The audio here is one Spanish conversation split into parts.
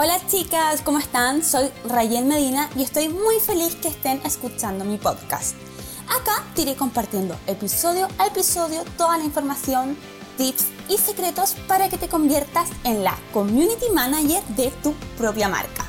Hola chicas, ¿cómo están? Soy Rayen Medina y estoy muy feliz que estén escuchando mi podcast. Acá te iré compartiendo episodio a episodio toda la información, tips y secretos para que te conviertas en la community manager de tu propia marca.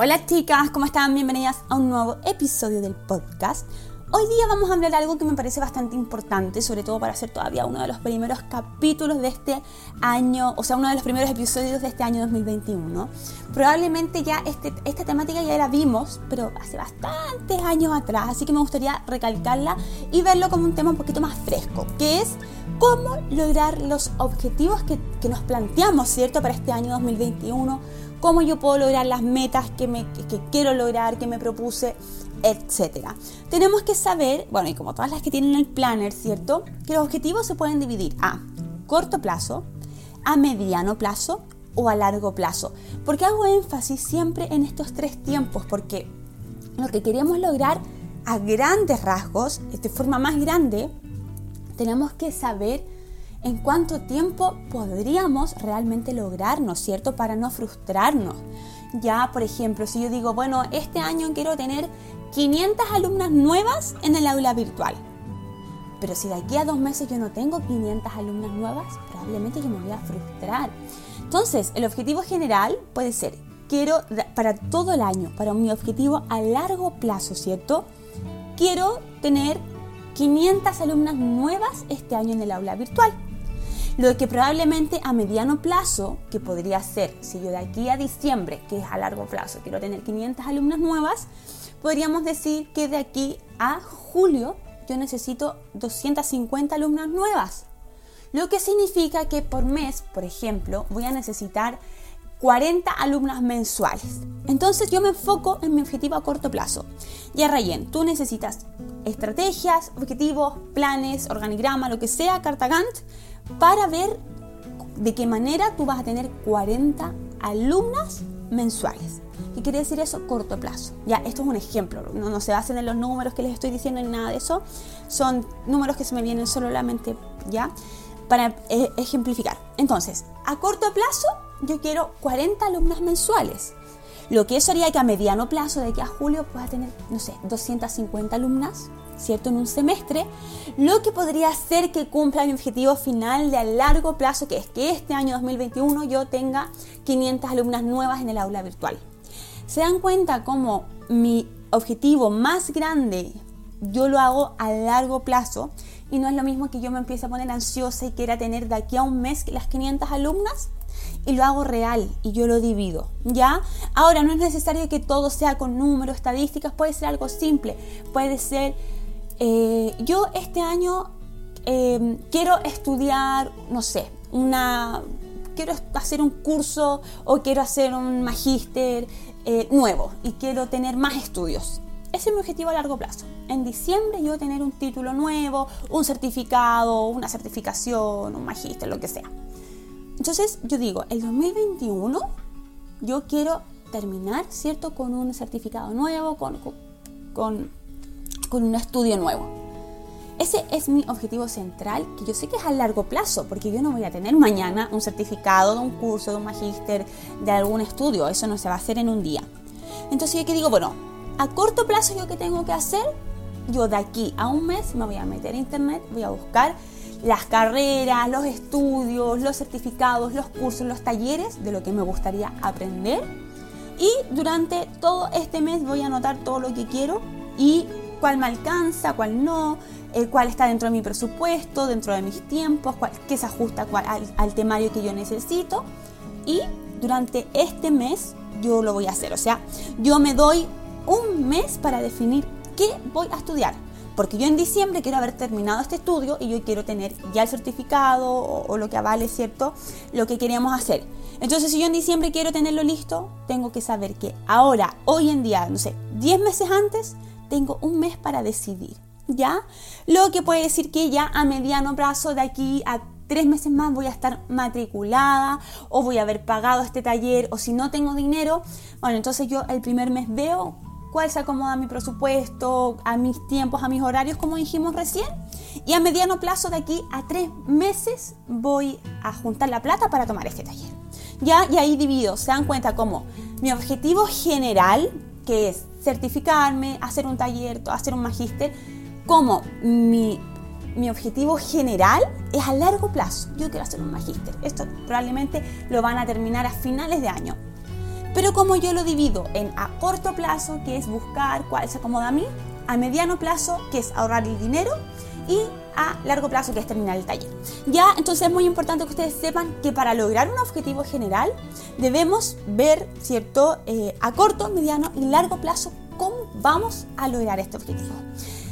Hola chicas, ¿cómo están? Bienvenidas a un nuevo episodio del podcast. Hoy día vamos a hablar algo que me parece bastante importante, sobre todo para hacer todavía uno de los primeros capítulos de este año, o sea, uno de los primeros episodios de este año 2021. Probablemente ya este, esta temática ya la vimos, pero hace bastantes años atrás, así que me gustaría recalcarla y verlo como un tema un poquito más fresco, que es cómo lograr los objetivos que, que nos planteamos, ¿cierto?, para este año 2021 cómo yo puedo lograr las metas que, me, quiero lograr, que me propuse, etc. Tenemos que saber, bueno, y como todas las que tienen el planner, ¿cierto? Que los objetivos se pueden dividir a corto plazo, a mediano plazo o a largo plazo. ¿Por qué hago énfasis siempre en estos tres tiempos? Porque lo que queremos lograr a grandes rasgos, de forma más grande, tenemos que saber en cuánto tiempo podríamos realmente lograrnos, ¿cierto? Para no frustrarnos. Ya, por ejemplo, si yo digo, bueno, este año quiero tener 500 alumnas nuevas en el aula virtual. Pero si de aquí a dos meses yo no tengo 500 alumnas nuevas, probablemente yo me voy a frustrar. Entonces, el objetivo general puede ser, quiero para todo el año, para mi objetivo a largo plazo, ¿cierto? Quiero tener 500 alumnas nuevas este año en el aula virtual. Lo que probablemente a mediano plazo, que podría ser, si yo de aquí a diciembre, que es a largo plazo, quiero tener 500 alumnas nuevas, podríamos decir que de aquí a julio yo necesito 250 alumnas nuevas. Lo que significa que por mes, por ejemplo, voy a necesitar 40 alumnas mensuales. Entonces yo me enfoco en mi objetivo a corto plazo. Ya Rayen, tú necesitas estrategias, objetivos, planes, organigrama, lo que sea, carta Gantt, para ver de qué manera tú vas a tener 40 alumnas mensuales. ¿Qué quiere decir eso? Corto plazo. Ya, esto es un ejemplo, no, se basen en los números que les estoy diciendo ni nada de eso, son números que se me vienen solamente ya para eh, ejemplificar. Entonces, a corto plazo yo quiero 40 alumnas mensuales. Lo que eso haría que a mediano plazo, de aquí a julio, pueda tener, no sé, 250 alumnas ¿cierto? En un semestre, lo que podría hacer que cumpla mi objetivo final de a largo plazo, que es que este año 2021 yo tenga 500 alumnas nuevas en el aula virtual. ¿Se dan cuenta cómo mi objetivo más grande yo lo hago a largo plazo y no es lo mismo que yo me empiece a poner ansiosa y quiera tener de aquí a un mes las 500 alumnas? Y lo hago real y yo lo divido, ¿ya? Ahora, no es necesario que todo sea con números, estadísticas, puede ser algo simple, puede ser eh, yo este año em, quiero estudiar, no sé, una, quiero hacer un curso o quiero hacer un magíster eh, nuevo y quiero tener más estudios. Ese es mi objetivo a largo plazo. En diciembre yo tener un título nuevo, un certificado, una certificación, un magíster, lo que sea. Entonces yo digo, el 2021 yo quiero terminar, ¿cierto? Con un certificado nuevo, con, con con un estudio nuevo. Ese es mi objetivo central, que yo sé que es a largo plazo, porque yo no voy a tener mañana un certificado de un curso, de un magíster, de algún estudio, eso no se va a hacer en un día. Entonces yo que digo, bueno, a corto plazo yo qué tengo que hacer, yo de aquí a un mes me voy a meter a internet, voy a buscar las carreras, los estudios, los certificados, los cursos, los talleres de lo que me gustaría aprender. Y durante todo este mes voy a anotar todo lo que quiero y cuál me alcanza, cuál no, eh, cuál está dentro de mi presupuesto, dentro de mis tiempos, cuál, qué se ajusta al, temario que yo necesito. Y durante este mes yo lo voy a hacer. O sea, yo me doy un mes para definir qué voy a estudiar. Porque yo en diciembre quiero haber terminado este estudio y yo quiero tener ya el certificado o, lo que avale, ¿cierto? Lo que queríamos hacer. Entonces, si yo en diciembre quiero tenerlo listo, tengo que saber que ahora, hoy en día, no sé, 10 meses antes, tengo un mes para decidir, ¿ya? Lo que puede decir que ya a mediano plazo, de aquí a tres meses más voy a estar matriculada o voy a haber pagado este taller o si no tengo dinero, bueno, entonces yo el primer mes veo cuál se acomoda a mi presupuesto, a mis tiempos, a mis horarios, como dijimos recién. Y a mediano plazo, de aquí a tres meses, voy a juntar la plata para tomar este taller. Ya, y ahí divido, se dan cuenta como mi objetivo general, que es certificarme, hacer un taller, hacer un magíster, como mi, mi objetivo general es a largo plazo. Yo quiero hacer un magíster. Esto probablemente lo van a terminar a finales de año. Pero como yo lo divido en a corto plazo, que es buscar cuál se acomoda a mí, a mediano plazo, que es ahorrar el dinero, y a largo plazo, que es terminar el taller. Ya, entonces es muy importante que ustedes sepan que para lograr un objetivo general debemos ver, ¿cierto?, eh, a corto, mediano y largo plazo cómo vamos a lograr este objetivo.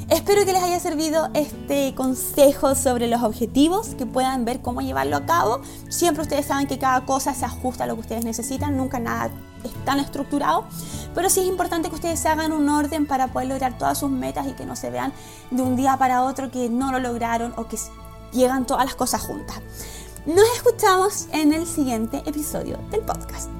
Espero que les haya servido este consejo sobre los objetivos, que puedan ver cómo llevarlo a cabo. Siempre ustedes saben que cada cosa se ajusta a lo que ustedes necesitan, nunca nada es tan estructurado, pero sí es importante que ustedes se hagan un orden para poder lograr todas sus metas y que no se vean de un día para otro que no lo lograron o que llegan todas las cosas juntas. Nos escuchamos en el siguiente episodio del podcast.